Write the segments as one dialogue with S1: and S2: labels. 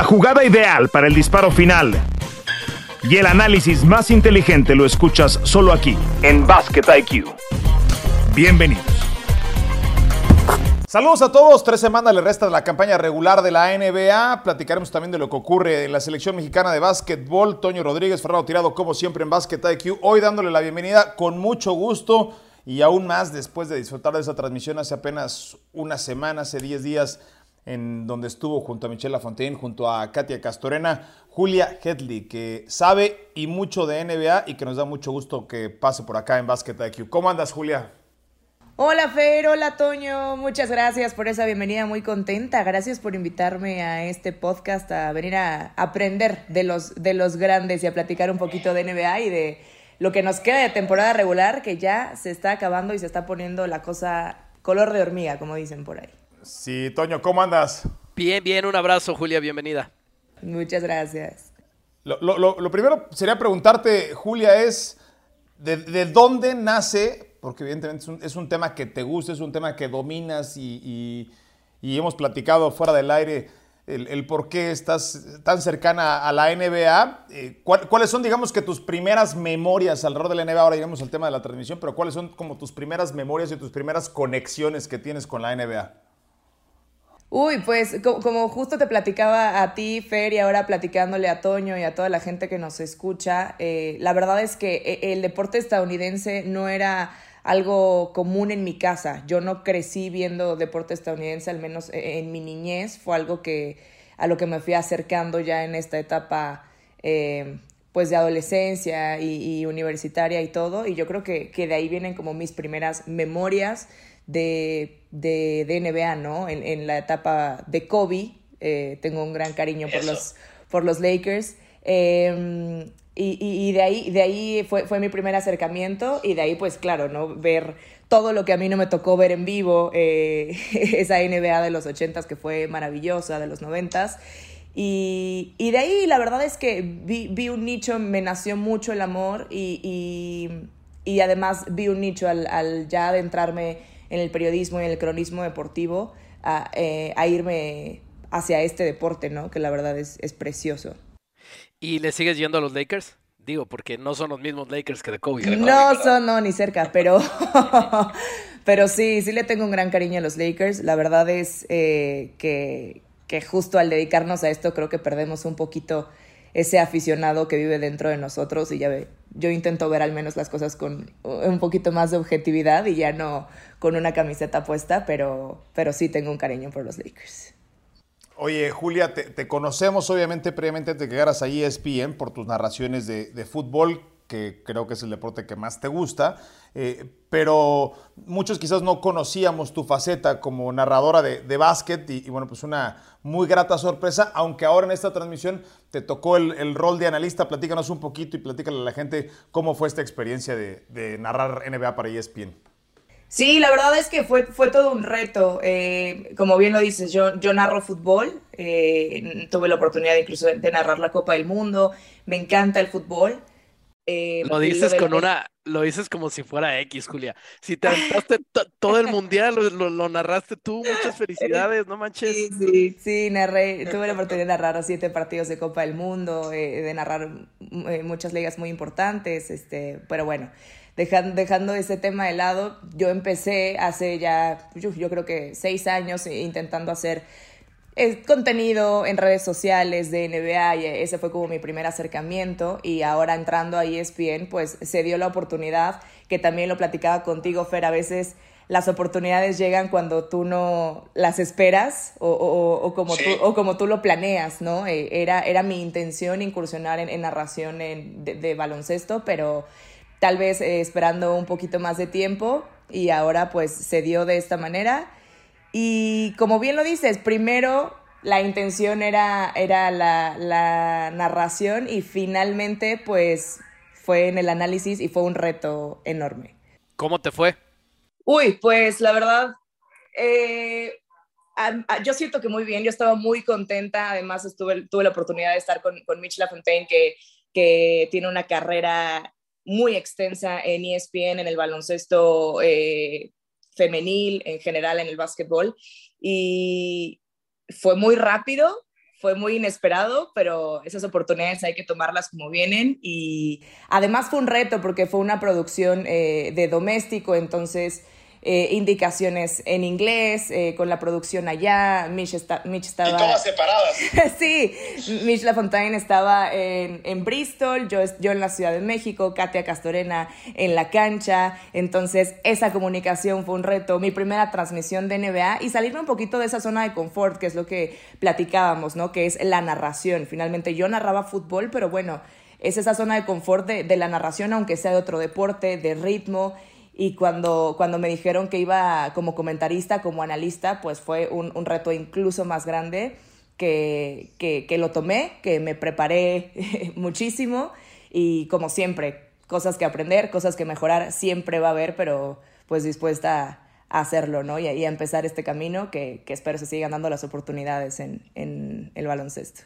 S1: La jugada ideal para el disparo final y el análisis más inteligente lo escuchas solo aquí, en Basket IQ. Bienvenidos.
S2: Saludos a todos. Tres semanas le resta de la campaña regular de la NBA. Platicaremos también de lo que ocurre en la selección mexicana de básquetbol. Toño Rodríguez, Fernando Tirado, como siempre en Basket IQ. Hoy dándole la bienvenida con mucho gusto y aún más después de disfrutar de esa transmisión hace apenas una semana, hace 10 días en donde estuvo junto a Michelle Lafontaine, junto a Katia Castorena, Julia Hedley, que sabe y mucho de NBA y que nos da mucho gusto que pase por acá en Basket IQ. ¿Cómo andas, Julia?
S3: Hola Fer, hola Toño, muchas gracias por esa bienvenida, muy contenta. Gracias por invitarme a este podcast a venir a aprender de los, de los grandes y a platicar un poquito de NBA y de lo que nos queda de temporada regular, que ya se está acabando y se está poniendo la cosa color de hormiga, como dicen por ahí.
S2: Sí, Toño, ¿cómo andas?
S4: Bien, bien, un abrazo, Julia, bienvenida.
S3: Muchas gracias.
S2: Lo, primero sería preguntarte, Julia, es de, dónde nace, porque evidentemente es un, tema que te gusta, es un tema que dominas y, hemos platicado fuera del aire el, por qué estás tan cercana a la NBA. Eh, ¿Cuáles son, digamos, que tus primeras memorias alrededor de la NBA? Ahora llegamos al tema de la transmisión, pero ¿cuáles son como tus primeras memorias y tus primeras conexiones que tienes con la NBA?
S3: Uy, pues como justo te platicaba a ti, Fer, y ahora platicándole a Toño y a toda la gente que nos escucha, eh, la verdad es que eh, el deporte estadounidense no era algo común en mi casa. Yo no crecí viendo deporte estadounidense, al menos eh, en mi niñez. Fue algo que a lo que me fui acercando ya en esta etapa pues de adolescencia y, universitaria y todo. Y yo creo que, que de ahí vienen como mis primeras memorias de, de, NBA, ¿no? En, la etapa de Kobe, eh, tengo un gran cariño por los, por los Lakers. Em, y, de ahí, de ahí fue, fue mi primer acercamiento y de ahí, pues claro, ¿no? Ver todo lo que a mí no me tocó ver en vivo, eh, esa NBA de los ochentas que fue maravillosa, de los noventas. Y, y, de ahí la verdad es que vi, vi, un nicho, me nació mucho el amor y, y además vi un nicho al, al ya adentrarme en el periodismo y en el cronismo deportivo a, eh, a irme hacia este deporte, ¿no? Que la verdad es, es precioso.
S4: ¿Y le sigues yendo a los Lakers? Digo, porque no son los mismos Lakers que de Kobe.
S3: No son, no, ni cerca, pero, pero sí, sí le tengo un gran cariño a los Lakers. La verdad es eh, que, que justo al dedicarnos a esto creo que perdemos un poquito ese aficionado que vive dentro de nosotros y ya ve, yo intento ver al menos las cosas con un poquito más de objetividad y ya no con una camiseta puesta, pero, pero sí tengo un cariño por los Lakers.
S2: Oye, Julia, te, conocemos obviamente previamente de que llegaras a ESPN por tus narraciones de, de fútbol que creo que es el deporte que más te gusta, eh, pero muchos quizás no conocíamos tu faceta como narradora de, de básquet y, bueno, pues una muy grata sorpresa, aunque ahora en esta transmisión te tocó el, rol de analista, platícanos un poquito y platícale a la gente cómo fue esta experiencia de, narrar NBA para ESPN.
S3: Sí, la verdad es que fue, fue todo un reto. Eh, como bien lo dices, yo, yo narro fútbol, eh, tuve la oportunidad incluso de narrar la Copa del Mundo, me encanta el fútbol.
S4: Eh, lo dices con una, lo dices como si fuera X, Julia. Si te aventaste todo el mundial, lo, narraste tú, muchas felicidades, no manches.
S3: Sí, sí, sí, narré, tuve la oportunidad de narrar siete partidos de Copa del Mundo, eh, de narrar eh, muchas ligas muy importantes, este, pero bueno, dejando, dejando ese tema de lado, yo empecé hace ya, yo, yo creo que seis años intentando hacer contenido en redes sociales de NBA y ese fue como mi primer acercamiento y ahora entrando a ESPN pues se dio la oportunidad que también lo platicaba contigo Fer a veces las oportunidades llegan cuando tú no las esperas o, como, tú, o como tú lo planeas, ¿no? Eh, era, era mi intención incursionar en, narración de, baloncesto, pero tal vez eh, esperando un poquito más de tiempo y ahora pues se dio de esta manera y como bien lo dices, primero la intención era, era la, narración y finalmente pues fue en el análisis y fue un reto enorme.
S4: ¿Cómo te fue?
S3: Uy, pues la verdad, eh, yo siento que muy bien, yo estaba muy contenta, además estuve, tuve la oportunidad de estar con, con Mitch LaFontaine, que, que tiene una carrera muy extensa en ESPN, en el baloncesto eh, femenil, en general en el básquetbol. Y fue muy rápido, fue muy inesperado, pero esas oportunidades hay que tomarlas como vienen y además fue un reto porque fue una producción eh, de doméstico, entonces eh, indicaciones en inglés, eh, con la producción allá. Mitch, estaba.
S2: Y todas separadas.
S3: sí, Mitch LaFontaine estaba en, en Bristol, yo, yo en la Ciudad de México, Katia Castorena en la cancha. Entonces, esa comunicación fue un reto. Mi primera transmisión de NBA y salirme un poquito de esa zona de confort, que es lo que platicábamos, ¿no? Que es la narración. Finalmente, yo narraba fútbol, pero bueno es esa zona de confort de, de, la narración, aunque sea de otro deporte, de ritmo y cuando, cuando me dijeron que iba como comentarista, como analista, pues fue un, un reto incluso más grande que, que, que, lo tomé, que me preparé muchísimo y como siempre, cosas que aprender, cosas que mejorar, siempre va a haber, pero pues dispuesta hacerlo, ¿no? Y, a empezar este camino que, que, espero se sigan dando las oportunidades en, en el baloncesto.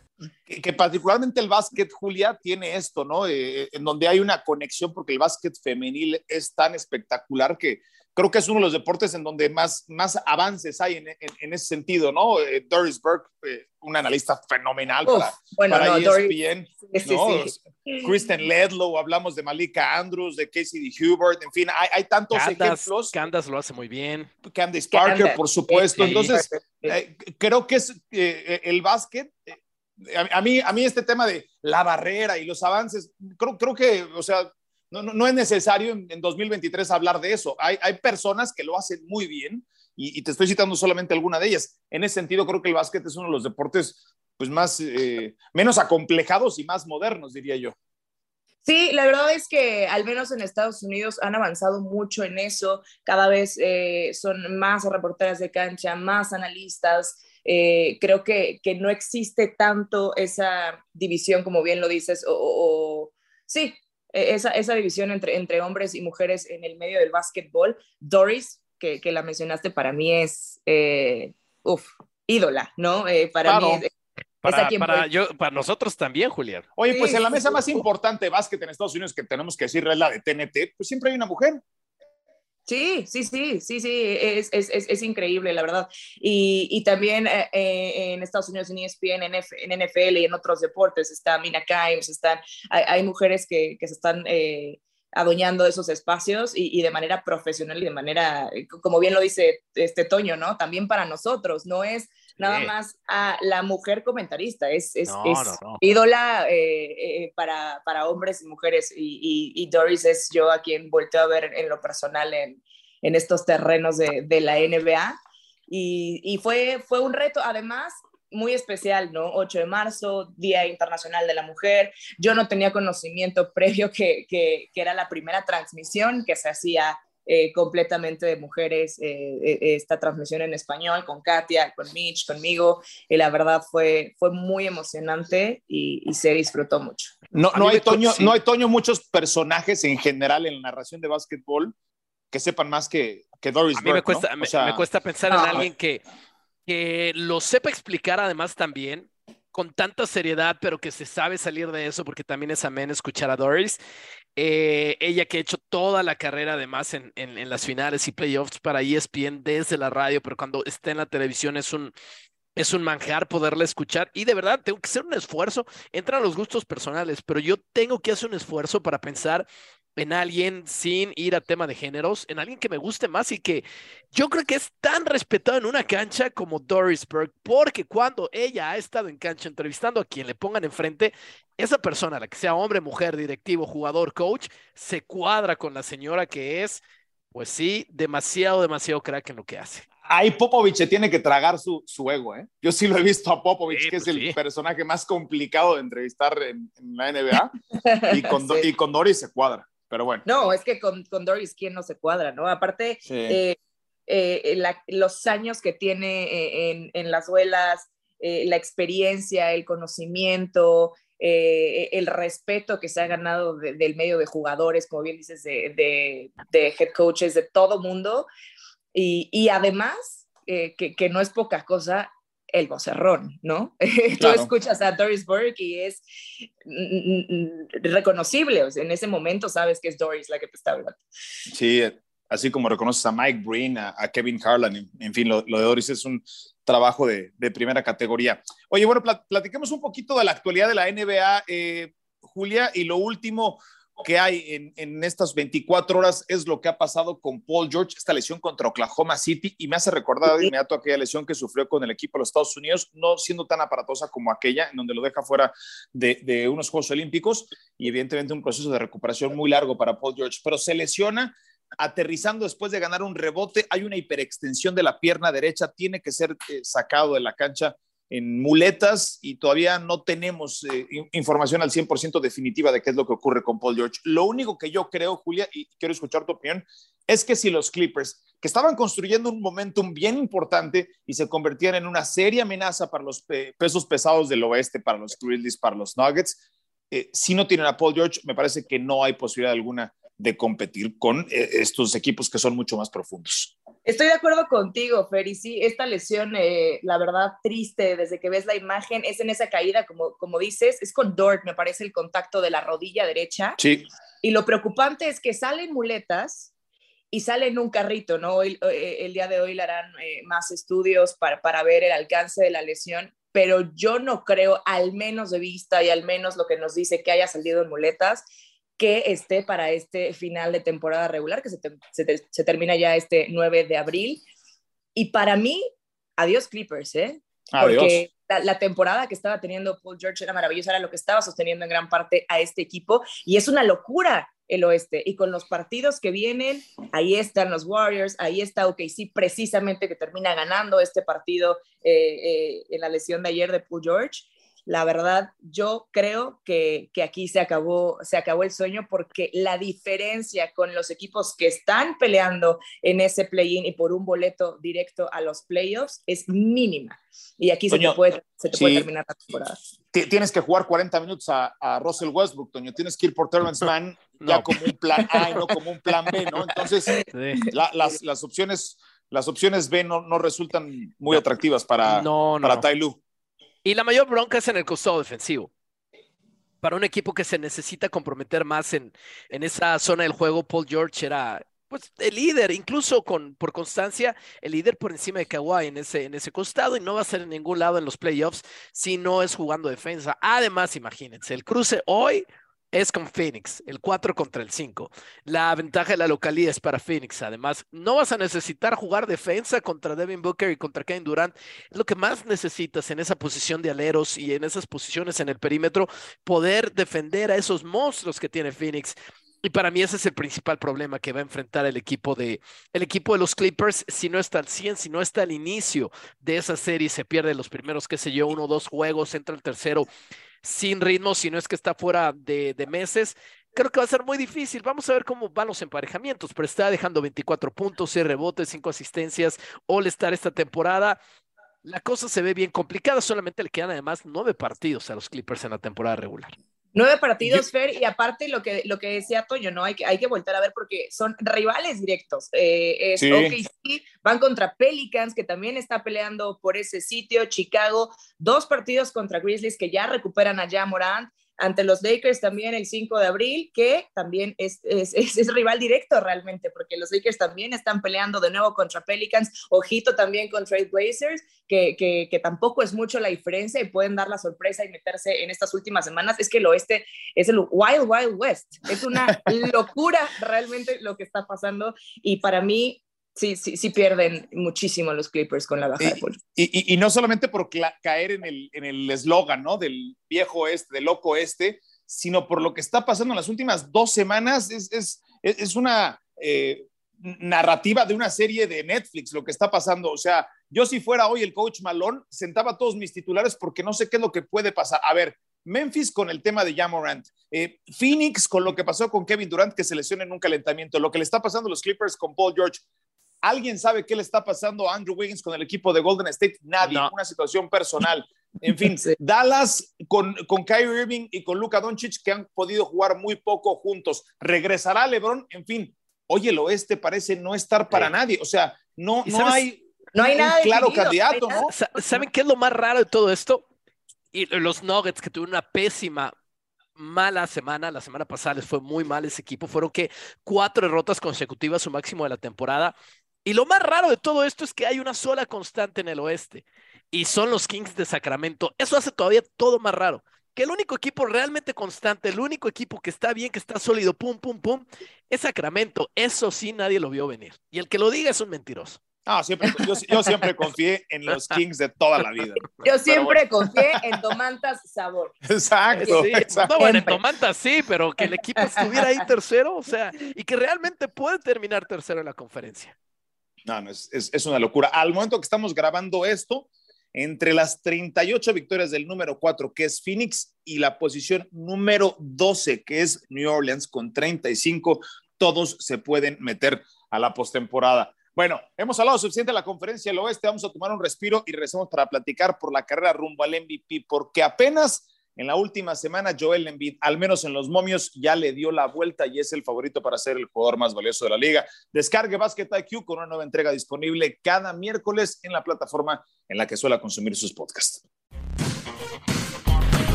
S2: Que, que, particularmente el básquet, Julia, tiene esto, ¿no? Eh, en donde hay una conexión porque el básquet femenil es tan espectacular que creo que es uno de los deportes en donde más, más avances hay en, en, en ese sentido, ¿no? Eh, Doris Burke, eh, un analista fenomenal Uf, para,
S3: bueno,
S2: para
S3: no,
S2: ESPN,
S3: Doris,
S2: ¿no?
S3: sí, sí.
S2: Kristen Ledlow, hablamos de Malika Andrews, de Casey D. Hubert, en fin, hay, hay tantos
S4: Candace,
S2: ejemplos.
S4: Candace lo hace muy bien.
S2: Candace Parker,
S3: Candace,
S2: por supuesto.
S3: sí,
S2: Entonces, eh, creo que es eh, el básquet a, a, mí, a mí este tema de la barrera y los avances, creo, creo que, o sea, no, no, no es necesario en, en, 2023 hablar de eso. Hay, hay personas que lo hacen muy bien y, te estoy citando solamente alguna de ellas. En ese sentido, creo que el básquet es uno de los deportes pues, más, eh, menos acomplejados y más modernos, diría yo.
S3: Sí, la verdad es que al menos en Estados Unidos han avanzado mucho en eso. Cada vez eh, son más reporteras de cancha, más analistas. Eh, creo que, que, no existe tanto esa división, como bien lo dices, o sí, esa, esa división entre, entre, hombres y mujeres en el medio del básquetbol. Doris, que, que la mencionaste, para mí es, eh, uff, ídola, ¿no? Eh, para
S2: claro.
S3: mí es,
S4: para, para, yo, para, nosotros también, Julián.
S2: Oye, pues en la mesa más importante de básquet en Estados Unidos que tenemos que decir es la de TNT, pues siempre hay una mujer.
S3: Sí, sí, sí, sí, sí, es, es, es, es increíble, la verdad. Y, y también eh, en Estados Unidos, en ESPN, en, NFL y en otros deportes, está Mina Kimes, están, hay, mujeres que, que, se están eh, adueñando de esos espacios y, y, de manera profesional y de manera, como bien lo dice este Toño, ¿no? También para nosotros, no es nada más a la mujer comentarista, es, es,
S4: no,
S3: es
S4: no, no.
S3: ídola eh, eh, para, para, hombres y mujeres y, y, y, Doris es yo a quien volteo a ver en lo personal en, en estos terrenos de, de la NBA y, fue, fue un reto, además muy especial, ¿no? 8 de marzo, Día Internacional de la Mujer. Yo no tenía conocimiento previo que, que, que era la primera transmisión que se hacía eh, completamente de mujeres, eh, eh, esta transmisión en español con Katia, con Mitch, conmigo, y la verdad fue, fue muy emocionante y, y se disfrutó mucho.
S2: No, no, hay, Toño, sí. no hay, Toño, muchos personajes en general en la narración de básquetbol que sepan más que, que Doris
S4: A mí
S2: Burke,
S4: me, cuesta,
S2: ¿no?
S4: me, o sea, me, cuesta pensar en alguien que, que lo sepa explicar además también con tanta seriedad, pero que se sabe salir de eso, porque también es amén escuchar a Doris. Eh, ella que ha hecho toda la carrera además en, en, en, las finales y playoffs para ESPN desde la radio, pero cuando está en la televisión es un, es un manjar poderla escuchar. Y de verdad tengo que hacer un esfuerzo, entran los gustos personales, pero yo tengo que hacer un esfuerzo para pensar en alguien sin ir a tema de géneros, en alguien que me guste más y que yo creo que es tan respetado en una cancha como Doris Burke, porque cuando ella ha estado en cancha entrevistando a quien le pongan enfrente, esa persona, la que sea hombre, mujer, directivo, jugador, coach, se cuadra con la señora que es, pues sí, demasiado, demasiado crack en lo que hace.
S2: Ahí Popovich se tiene que tragar su, su ego, ¿eh? Yo sí lo he visto a Popovich, sí, que pues es el sí. personaje más complicado de entrevistar en, en la NBA, y con, sí. y con Doris se cuadra pero bueno.
S3: No, es que con, con Doris, ¿quién no se cuadra, no? Aparte, sí. eh, eh, la, los años que tiene eh, en, en, las duelas, eh, la experiencia, el conocimiento, eh, el respeto que se ha ganado de, del medio de jugadores, como bien dices, de, de, de head coaches, de todo mundo. Y, y además, eh, que, que, no es poca cosa, el vocerrón, ¿no? Claro. Tú escuchas a Doris Burke y es reconocible, o sea, en ese momento sabes que es Doris la que te está hablando.
S2: Sí, así como reconoces a Mike Breen, a, a Kevin Harlan, en, en fin, lo, lo, de Doris es un, trabajo de, primera categoría. Oye, bueno, platiquemos un poquito de la actualidad de la NBA, eh, Julia, y lo último que hay en, estas 24 horas es lo que ha pasado con Paul George, esta lesión contra Oklahoma City, y me hace recordar de inmediato aquella lesión que sufrió con el equipo de los Estados Unidos, no siendo tan aparatosa como aquella, en donde lo deja fuera de, de unos Juegos Olímpicos, y evidentemente un proceso de recuperación muy largo para Paul George, pero se lesiona aterrizando después de ganar un rebote, hay una hiperextensión de la pierna derecha, tiene que ser eh, sacado de la cancha en muletas y todavía no tenemos eh, información al 100% definitiva de qué es lo que ocurre con Paul George. Lo único que yo creo, Julia, y quiero escuchar tu opinión, es que si los Clippers, que estaban construyendo un momentum bien importante y se convertían en una seria amenaza para los pesos pesados del oeste, para los Grizzlies, para los Nuggets, eh, si no tienen a Paul George, me parece que no hay posibilidad alguna de competir con eh, estos equipos que son mucho más profundos.
S3: Estoy de acuerdo contigo, Fer, y sí, esta lesión, eh, la verdad, triste, desde que ves la imagen, es en esa caída, como, como dices, es con Dort, me parece, el contacto de la rodilla derecha.
S2: Sí.
S3: Y lo preocupante es que salen muletas y sale en un carrito, ¿no? Hoy, eh, el día de hoy le harán más estudios para, para ver el alcance de la lesión, pero yo no creo, al menos de vista y al menos lo que nos dice que haya salido en muletas, que esté para este final de temporada regular, que se, termina ya este 9 de abril. Y para mí, adiós Clippers, ¿eh? Porque la, temporada que estaba teniendo Paul George era maravillosa, era lo que estaba sosteniendo en gran parte a este equipo. Y es una locura el oeste. Y con los partidos que vienen, ahí están los Warriors, ahí está OKC, precisamente que termina ganando este partido eh, eh, en la lesión de ayer de Paul George la verdad, yo creo que, aquí se acabó, se acabó el sueño porque la diferencia con los equipos que están peleando en ese play-in y por un boleto directo a los playoffs es mínima. Y aquí se te, puede, terminar la temporada.
S2: Tienes que jugar 40 minutos a, Russell Westbrook, Toño. Tienes que ir por Terrence Mann ya como un plan A y no como un plan B, ¿no? Entonces, las, opciones, las opciones B no, no resultan muy atractivas para, para Tai Lu.
S4: Y la mayor bronca es en el costado defensivo. Para un equipo que se necesita comprometer más en, en esa zona del juego, Paul George era pues, el líder, incluso con, por constancia, el líder por encima de Kawhi en ese, en ese costado y no va a ser en ningún lado en los playoffs si no es jugando defensa. Además, imagínense, el cruce hoy es con Phoenix, el 4 contra el 5. La ventaja de la localidad es para Phoenix. Además, no vas a necesitar jugar defensa contra Devin Booker y contra Kevin Durant. Es lo que más necesitas en esa posición de aleros y en esas posiciones en el perímetro, poder defender a esos monstruos que tiene Phoenix. Y para mí ese es el principal problema que va a enfrentar el equipo de el equipo de los Clippers si no está al 100, si no está al inicio de esa serie, se pierde los primeros, qué sé yo, uno o dos juegos, entra el tercero sin ritmo, si no es que está fuera de, meses. Creo que va a ser muy difícil. Vamos a ver cómo van los emparejamientos, pero está dejando 24 puntos, 6 rebotes, 5 asistencias, All-Star esta temporada. La cosa se ve bien complicada, solamente le quedan además nueve partidos a los Clippers en la temporada regular.
S3: Nueve partidos, Fer, y aparte lo que, lo que decía Toño, ¿no? Hay que, hay que volver a ver porque son rivales directos. Eh, van contra Pelicans, que también está peleando por ese sitio, Chicago, dos partidos contra Grizzlies que ya recuperan a Morant ante los Lakers también el 5 de abril, que también es, es, es, rival directo realmente, porque los Lakers también están peleando de nuevo contra Pelicans, ojito también con Trade Blazers, que, que, que, tampoco es mucho la diferencia y pueden dar la sorpresa y meterse en estas últimas semanas, es que el oeste es el Wild Wild West, es una locura realmente lo que está pasando. Y para mí sí, sí, sí pierden muchísimo los Clippers con la baja de Paul.
S2: Y, y, no solamente por caer en el en eslogan, ¿no? Del viejo este, del loco este, sino por lo que está pasando en las últimas dos semanas. Es, es, es una eh, narrativa de una serie de Netflix lo que está pasando. O sea, yo si fuera hoy el coach Malón, sentaba todos mis titulares porque no sé qué es lo que puede pasar. A ver, Memphis con el tema de Jamorant, eh, Phoenix con lo que pasó con Kevin Durant que se lesiona en un calentamiento, lo que le está pasando a los Clippers con Paul George. ¿Alguien sabe qué le está pasando a Andrew Wiggins con el equipo de Golden State? Nadie, una situación personal. En fin, Dallas con, con Kyrie Irving y con Luka Doncic que han podido jugar muy poco juntos. ¿Regresará LeBron? En fin, oye, el oeste parece no estar para nadie. O sea, no, no hay,
S3: no hay nada
S2: claro candidato, ¿no?
S4: ¿Saben qué es lo más raro de todo esto? Y los Nuggets que tuvieron una pésima mala semana, la semana pasada les fue muy mal ese equipo, fueron que cuatro derrotas consecutivas, su máximo de la temporada, Y lo más raro de todo esto es que hay una sola constante en el oeste y son los Kings de Sacramento. Eso hace todavía todo más raro. Que el único equipo realmente constante, el único equipo que está bien, que está sólido, pum, pum, pum, es Sacramento. Eso sí nadie lo vio venir. Y el que lo diga es un mentiroso.
S2: Ah, siempre, yo, siempre confié en los Kings de toda la vida.
S3: Yo siempre confié en Domantas Sabor.
S2: Exacto,
S4: No, bueno, en Domantas sí, pero que el equipo estuviera ahí tercero, o sea, y que realmente puede terminar tercero en la conferencia.
S2: No, no, es, es, una locura. Al momento que estamos grabando esto, entre las 38 victorias del número 4, que es Phoenix, y la posición número 12, que es New Orleans, con 35, todos se pueden meter a la postemporada. Bueno, hemos hablado suficiente de la conferencia del oeste, vamos a tomar un respiro y regresamos para platicar por la carrera rumbo al MVP, porque apenas en la última semana Joel Embiid, al menos en los momios, ya le dio la vuelta y es el favorito para ser el jugador más valioso de la liga. Descargue Basket IQ con una nueva entrega disponible cada miércoles en la plataforma en la que suele consumir sus podcasts.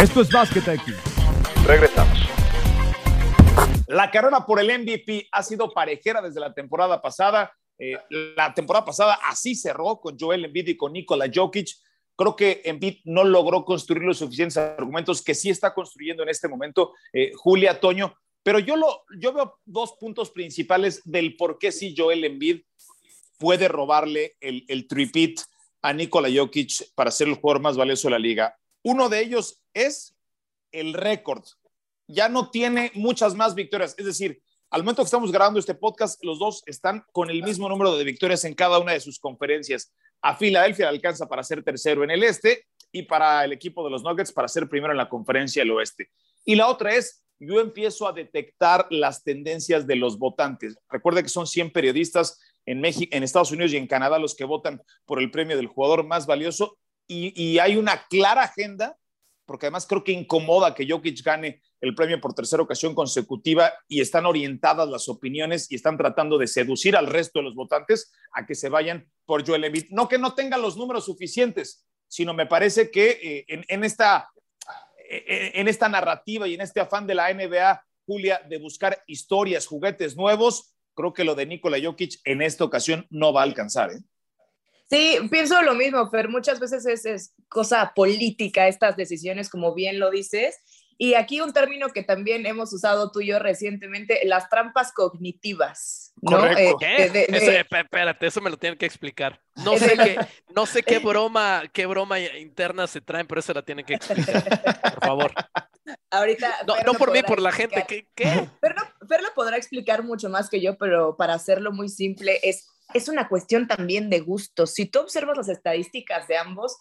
S1: Esto es Basket IQ.
S2: Regresamos. La carrera por el MVP ha sido parejera desde la temporada pasada. Eh, la temporada pasada así cerró con Joel Embiid y con Nikola Jokic. Creo que Embiid no logró construir los suficientes argumentos que sí está construyendo en este momento eh, Julia Toño. Pero yo, lo, yo veo dos puntos principales del por qué sí Joel Embiid puede robarle el, el tripit a Nikola Jokic para ser el jugador más valioso de la liga. Uno de ellos es el récord ya no tiene muchas más victorias. Es decir, al momento que estamos grabando este podcast, los dos están con el mismo número de victorias en cada una de sus conferencias. A Filadelfia alcanza para ser tercero en el este y para el equipo de los Nuggets para ser primero en la conferencia del oeste. Y la otra es, yo empiezo a detectar las tendencias de los votantes. Recuerde que son 100 periodistas en México, en Estados Unidos y en Canadá los que votan por el premio del jugador más valioso y, y hay una clara agenda porque además creo que incomoda que Jokic gane el premio por tercera ocasión consecutiva y están orientadas las opiniones y están tratando de seducir al resto de los votantes a que se vayan por Joel Embiid. No que no tenga los números suficientes, sino me parece que eh, en, esta, eh, en esta narrativa y en este afán de la NBA, Julia, de buscar historias, juguetes nuevos, creo que lo de Nikola Jokic en esta ocasión no va a alcanzar. ¿eh?
S3: Sí, pienso lo mismo, Fer. Muchas veces es, cosa política estas decisiones, como bien lo dices. Y aquí un término que también hemos usado tú y yo recientemente, las trampas cognitivas. ¿no?
S4: Eh, ¿Qué? eso, espérate, eso me lo tienen que explicar. No sé, qué, no sé qué broma, qué broma interna se traen, pero eso la tienen que explicar. Por favor.
S3: Ahorita.
S4: No, no por mí, por la gente. ¿Qué? ¿Qué?
S3: Fer, Fer lo podrá explicar mucho más que yo, pero para hacerlo muy simple, es es una cuestión también de gustos. Si tú observas las estadísticas de ambos,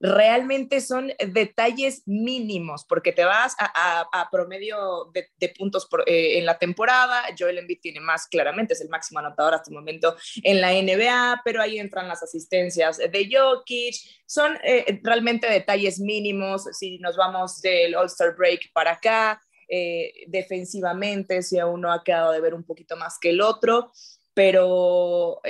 S3: realmente son detalles mínimos, porque te vas a, promedio de, puntos eh, en la temporada. Joel Embiid tiene más claramente, es el máximo anotador hasta el momento en la NBA, pero ahí entran las asistencias de Jokic. Son eh, realmente detalles mínimos. Si nos vamos del All-Star Break para acá, eh, defensivamente, si a uno ha quedado de ver un poquito más que el otro pero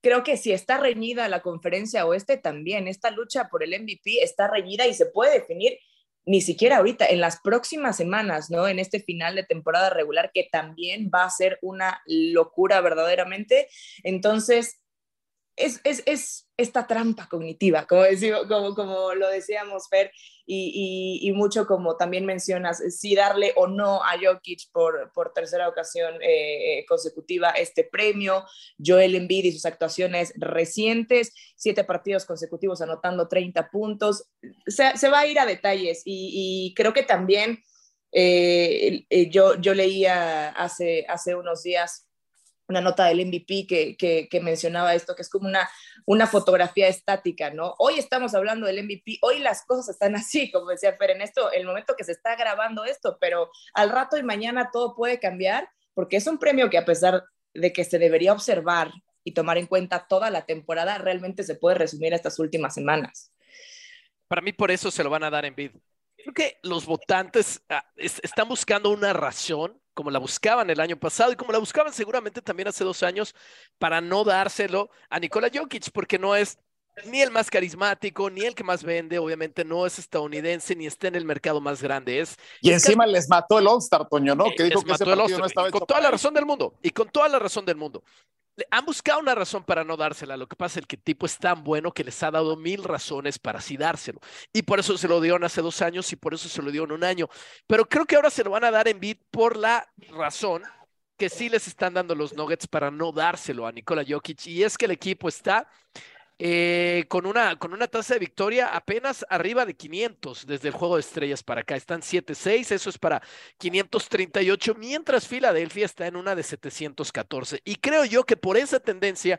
S3: creo que si está reñida la conferencia oeste, también esta lucha por el MVP está reñida y se puede definir ni siquiera ahorita, en las próximas semanas, ¿no? En este final de temporada regular que también va a ser una locura verdaderamente. Entonces, es, es, es esta trampa cognitiva, como, decimos, como, como lo decíamos, Fer, y, y, mucho como también mencionas, si darle o no a Jokic por, por tercera ocasión eh, consecutiva este premio, Joel Embiid y sus actuaciones recientes, siete partidos consecutivos anotando 30 puntos, se, se va a ir a detalles y, creo que también eh, eh, yo, yo leía hace, hace unos días una nota del MVP que, que, mencionaba esto, que es como una, una fotografía estática, ¿no? Hoy estamos hablando del MVP, hoy las cosas están así, como decía Fer, en esto, el momento que se está grabando esto, pero al rato y mañana todo puede cambiar, porque es un premio que a pesar de que se debería observar y tomar en cuenta toda la temporada, realmente se puede resumir a estas últimas semanas.
S4: Para mí por eso se lo van a dar en vid. Creo que los votantes ah, están buscando una razón como la buscaban el año pasado y como la buscaban seguramente también hace dos años para no dárselo a Nikola Jokic, porque no es ni el más carismático, ni el que más vende, obviamente no es estadounidense, ni está en el mercado más grande. Es,
S2: y encima les mató el All-Star, Toño, ¿no?
S4: Que dijo que ese partido no estaba Con toda la razón del mundo, y con toda la razón del mundo. han buscado una razón para no dársela. Lo que pasa es que el tipo es tan bueno que les ha dado mil razones para así dárselo. Y por eso se lo dieron hace dos años y por eso se lo dio en un año. Pero creo que ahora se lo van a dar en bid por la razón que sí les están dando los Nuggets para no dárselo a Nikola Jokic. Y es que el equipo está eh, con, una, con una tasa de victoria apenas arriba de 500 desde el juego de estrellas para acá. Están 7-6, eso es para 538, mientras Filadelfia está en una de 714. Y creo yo que por esa tendencia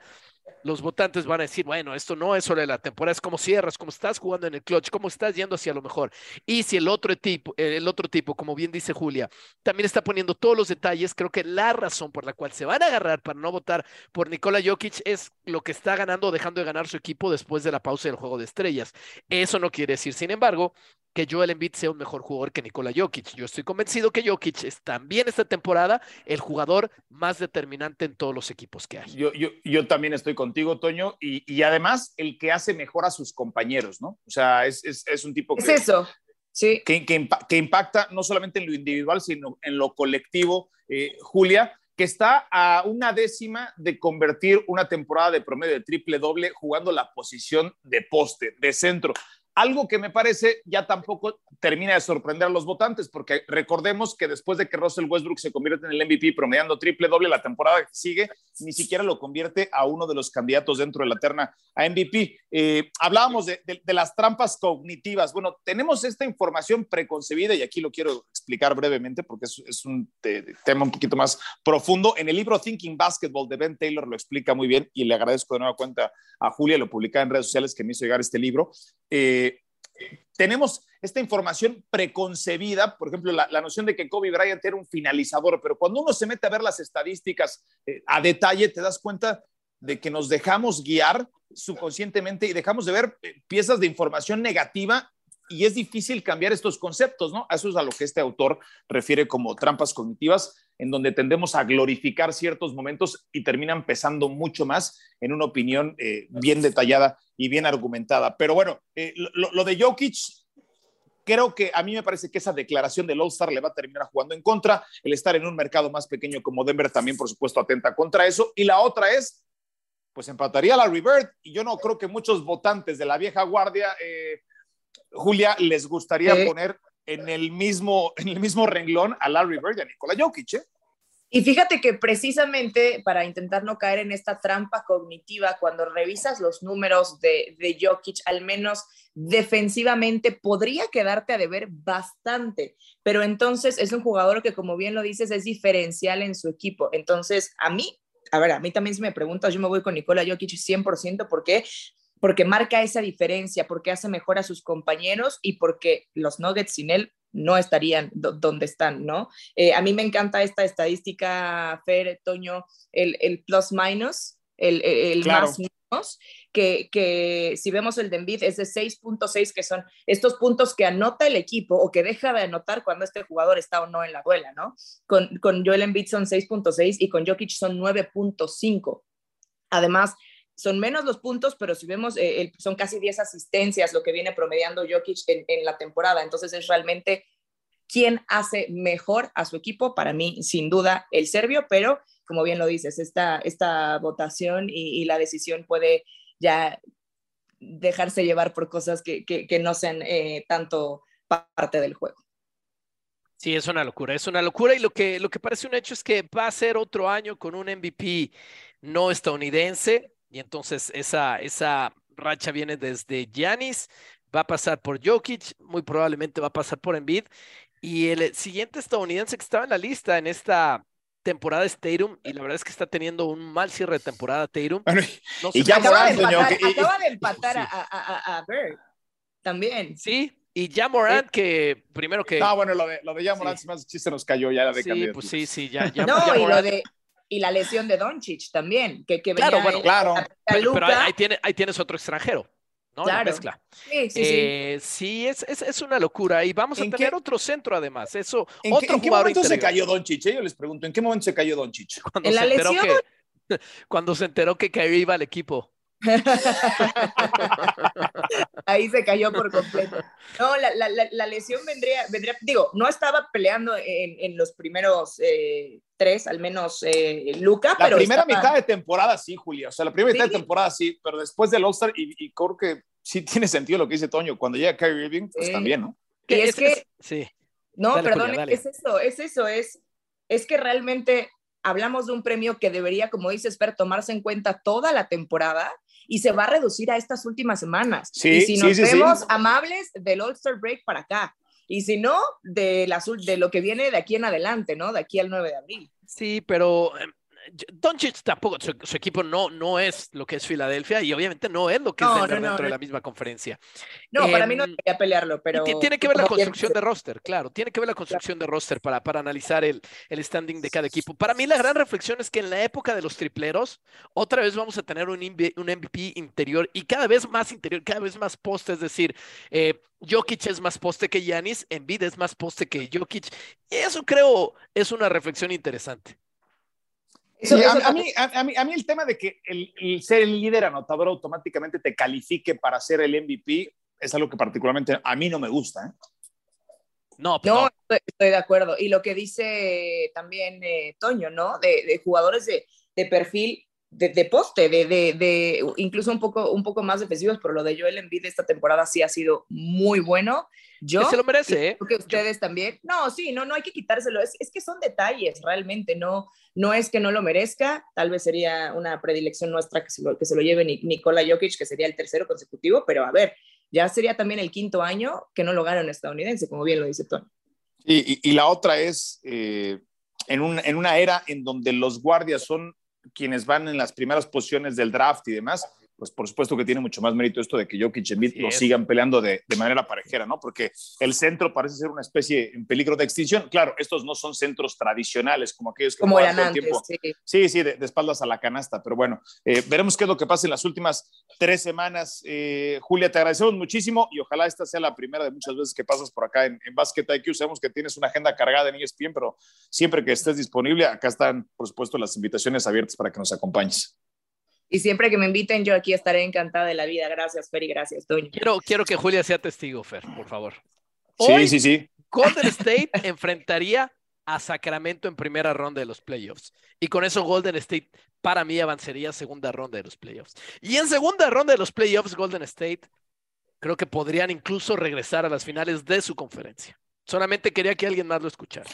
S4: los votantes van a decir, bueno, esto no es solo de la temporada, es como cierras, como estás jugando en el clutch, cómo estás yendo hacia lo mejor. Y si el otro tipo, el otro tipo, como bien dice Julia, también está poniendo todos los detalles, creo que la razón por la cual se van a agarrar para no votar por Nikola Jokic es lo que está ganando o dejando de ganar su equipo después de la pausa del juego de estrellas. Eso no quiere decir, sin embargo, que Joel Embiid sea un mejor jugador que Nikola Jokic. Yo estoy convencido que Jokic es también esta temporada el jugador más determinante en todos los equipos que hay.
S2: Yo, yo, yo también estoy contigo, Toño, y, y, además el que hace mejor a sus compañeros, ¿no? O sea, es, es, es un tipo
S3: que... Es eso. Sí.
S2: Que, que, que, impacta no solamente en lo individual, sino en lo colectivo. Eh, Julia, que está a una décima de convertir una temporada de promedio de triple doble jugando la posición de poste, de centro. Algo que me parece ya tampoco termina de sorprender a los votantes, porque recordemos que después de que Russell Westbrook se convierte en el MVP promediando triple doble la temporada que sigue, ni siquiera lo convierte a uno de los candidatos dentro de la terna a MVP. Eh, hablábamos de, las trampas cognitivas. Bueno, tenemos esta información preconcebida y aquí lo quiero explicar brevemente porque es, es un te, tema un poquito más profundo. En el libro Thinking Basketball de Ben Taylor lo explica muy bien y le agradezco de nueva cuenta a Julia, lo publicaba en redes sociales que me hizo llegar este libro. Eh, tenemos esta información preconcebida, por ejemplo, la, la, noción de que Kobe Bryant era un finalizador, pero cuando uno se mete a ver las estadísticas eh, a detalle, te das cuenta de que nos dejamos guiar subconscientemente y dejamos de ver eh, piezas de información negativa y es difícil cambiar estos conceptos, ¿no? Eso es a lo que este autor refiere como trampas cognitivas, en donde tendemos a glorificar ciertos momentos y terminan pesando mucho más en una opinión eh, bien detallada y bien argumentada. Pero bueno, eh, lo, lo, de Jokic, creo que a mí me parece que esa declaración del All-Star le va a terminar jugando en contra. El estar en un mercado más pequeño como Denver también, por supuesto, atenta contra eso. Y la otra es, pues empataría la Bird y yo no creo que muchos votantes de la vieja guardia... Eh, Julia, les gustaría poner en el, mismo, en el mismo renglón a Larry Bird y a Nikola Jokic. ¿eh?
S3: Y fíjate que precisamente para intentar no caer en esta trampa cognitiva, cuando revisas los números de, de Jokic, al menos defensivamente podría quedarte a deber bastante, pero entonces es un jugador que, como bien lo dices, es diferencial en su equipo. Entonces, a mí, a ver, a mí también si me preguntas, yo me voy con Nikola Jokic 100%, ¿por qué? Porque marca esa diferencia, porque hace mejor a sus compañeros y porque los Nuggets sin él no estarían donde están, ¿no? Eh, a mí me encanta esta estadística, Fer, Toño, el, el plus minus, el, el claro. más menos, que, que, si vemos el de Embiid es de 6.6, que son estos puntos que anota el equipo o que deja de anotar cuando este jugador está o no en la duela, ¿no? Con, con Joel Embiid son 6.6 y con Jokic son 9.5. Además, son menos los puntos, pero si vemos, eh, son casi 10 asistencias lo que viene promediando Jokic en, la temporada. Entonces es realmente quién hace mejor a su equipo. Para mí, sin duda, el serbio, pero como bien lo dices, esta, esta votación y, la decisión puede ya dejarse llevar por cosas que, que, que no sean eh, tanto parte del juego.
S4: Sí, es una locura, es una locura y lo que, lo que parece un hecho es que va a ser otro año con un MVP no estadounidense, y entonces esa, esa racha viene desde Giannis, va a pasar por Jokic, muy probablemente va a pasar por Embiid. Y el siguiente estadounidense que estaba en la lista en esta temporada es Tatum, y la verdad es que está teniendo un mal cierre de temporada Tatum.
S2: Bueno,
S3: no y ya acaba, de empatar, que, acaba de empatar sí. a, a, a, Bird también.
S4: Sí, y ya Morant, que primero que.
S2: No, bueno, lo de, lo de ya Morant, sí. más chiste nos cayó ya de
S4: Sí, pues sí, sí, ya. ya
S3: no,
S4: ya
S3: y lo de y la lesión de Doncic también, que, que
S4: claro, bueno,
S3: en,
S2: claro.
S4: Pero, pero ahí, tiene, ahí, tienes otro extranjero, ¿no?
S3: Claro.
S4: La mezcla.
S3: Sí, sí,
S4: eh, sí. sí es, es, es, una locura. Y vamos a tener qué? otro centro además. Eso,
S2: ¿En
S4: otro
S2: qué, ¿en qué momento interior. se cayó Doncic? Eh? Yo les pregunto, ¿en qué momento se cayó Doncic?
S4: Cuando
S3: ¿En
S4: se
S3: la lesión?
S4: Que, cuando se enteró que Kyrie iba al equipo.
S3: Ahí se cayó por completo. No, la, lesión vendría, vendría, digo, no estaba peleando en, los primeros eh, tres, al menos eh, Luca,
S2: la primera mitad de temporada sí, Julia, o sea, la primera mitad de temporada sí, pero después del All-Star, y, creo que sí tiene sentido lo que dice Toño, cuando llega Kyrie Irving, pues también, ¿no?
S3: Y es, que, sí. No, perdón, es eso, es eso, es, es que realmente hablamos de un premio que debería, como dices, Fer, tomarse en cuenta toda la temporada y se va a reducir a estas últimas semanas. Sí, y si nos vemos amables del All-Star Break para acá. Y si no, de, la, de lo que viene de aquí en adelante, ¿no? De aquí al 9 de abril.
S4: Sí, pero em, Doncic tampoco, su, equipo no, no es lo que es Filadelfia y obviamente no es lo que es dentro de la misma conferencia.
S3: No, para mí no em, debería pelearlo, pero...
S4: Tiene que ver la construcción de roster, claro, tiene que ver la construcción de roster para, para analizar el, el standing de cada equipo. Para mí la gran reflexión es que en la época de los tripleros, otra vez vamos a tener un, un MVP interior y cada vez más interior, cada vez más poste, es decir, eh, Jokic es más poste que Yanis, Embiid es más poste que Jokic. Y eso creo es una reflexión interesante
S2: a, mí, a, mí, a, mí, el tema de que el, ser el líder anotador automáticamente te califique para ser el MVP es algo que particularmente a mí no me gusta. ¿eh?
S3: No, no, Estoy, de acuerdo. Y lo que dice también eh, Toño, ¿no? De, jugadores de, de perfil de, poste, de, de, incluso un poco, un poco más defensivos, pero lo de Joel Embiid esta temporada sí ha sido muy bueno. Yo
S4: se lo merece, ¿eh?
S3: que ustedes también. No, sí, no, no hay que quitárselo. Es, es, que son detalles, realmente. No, no es que no lo merezca. Tal vez sería una predilección nuestra que se lo, que se lo lleve Nikola Jokic, que sería el tercero consecutivo, pero a ver, ya sería también el quinto año que no lo gana un estadounidense, como bien lo dice Tony.
S2: Y, y, la otra es, eh, en, un, en una era en donde los guardias son quienes van en las primeras posiciones del draft y demás, pues por supuesto que tiene mucho más mérito esto de que Jokic y Embiid lo sigan peleando de, de, manera parejera, ¿no? Porque el centro parece ser una especie en peligro de extinción. Claro, estos no son centros tradicionales como aquellos que
S3: como eran antes, tiempo.
S2: Sí, sí, de, espaldas a la canasta, pero bueno, eh, veremos qué es lo que pasa en las últimas tres semanas. Eh, Julia, te agradecemos muchísimo y ojalá esta sea la primera de muchas veces que pasas por acá en, en Basket IQ. Sabemos que tienes una agenda cargada en ESPN, pero siempre que estés disponible, acá están, por supuesto, las invitaciones abiertas para que nos acompañes.
S3: Y siempre que me inviten, yo aquí estaré encantada de la vida. Gracias, Fer, y gracias, Toño.
S4: Quiero, quiero que Julia sea testigo, Fer, por favor.
S2: sí, sí, sí.
S4: Golden State enfrentaría a Sacramento en primera ronda de los playoffs. Y con eso Golden State para mí avanzaría a segunda ronda de los playoffs. Y en segunda ronda de los playoffs, Golden State creo que podrían incluso regresar a las finales de su conferencia. Solamente quería que alguien más lo escuchara.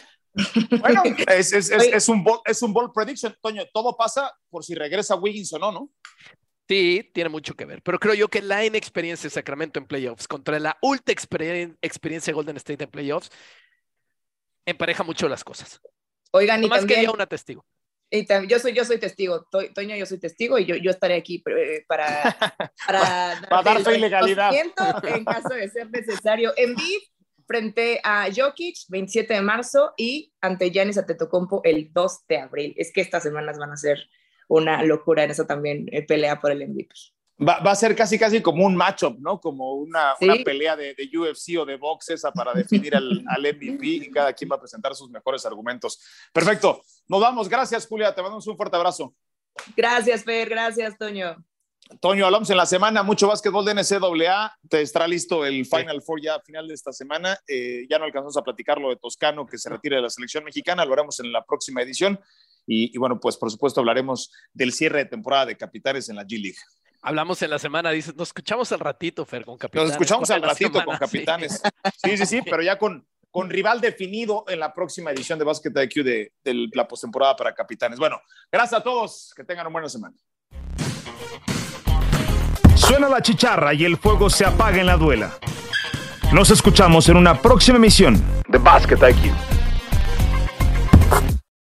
S2: Bueno, es, es, es, un ball, es un ball prediction, Toño. Todo pasa por si regresa Wiggins o no, ¿no?
S4: Sí, tiene mucho que ver, pero creo yo que la inexperiencia de Sacramento en playoffs contra la ultra experiencia de Golden State en playoffs empareja mucho las cosas.
S3: Oigan, y
S4: más
S3: también,
S4: quería una testigo.
S3: Y también, yo soy yo soy testigo, Toño, yo soy testigo y yo, yo estaré aquí eh, para
S2: para, para dar fe legalidad
S3: en caso de ser necesario. En vivo frente a Jokic 27 de marzo y ante Giannis Antetokounmpo el 2 de abril. Es que estas semanas van a ser una locura en eso también, eh, pelea por el MVP.
S2: Va, va, a ser casi casi como un matchup, ¿no? Como una, una pelea de, de, UFC o de box esa para definir al, al, MVP y cada quien va a presentar sus mejores argumentos. Perfecto. Nos vamos. Gracias, Julia. Te mandamos un fuerte abrazo.
S3: Gracias, Fer. Gracias, Toño.
S2: Toño, hablamos en la semana, mucho básquetbol de NCAA, te estará listo el Final Four ya a final de esta semana, eh, ya no alcanzamos a platicar lo de Toscano que se retira de la selección mexicana, lo haremos en la próxima edición y, bueno, pues por supuesto hablaremos del cierre de temporada de capitanes en la G League.
S4: Hablamos en la semana, dices, nos escuchamos al ratito, Fer, con capitanes.
S2: Nos escuchamos al ratito con capitanes. Sí. sí, sí, pero ya con, con rival definido en la próxima edición de Basket IQ de, de la postemporada para capitanes. Bueno, gracias a todos, que tengan una buena semana.
S1: Suena la chicharra y el fuego se apaga en la duela. Nos escuchamos en una próxima emisión de Basket IQ.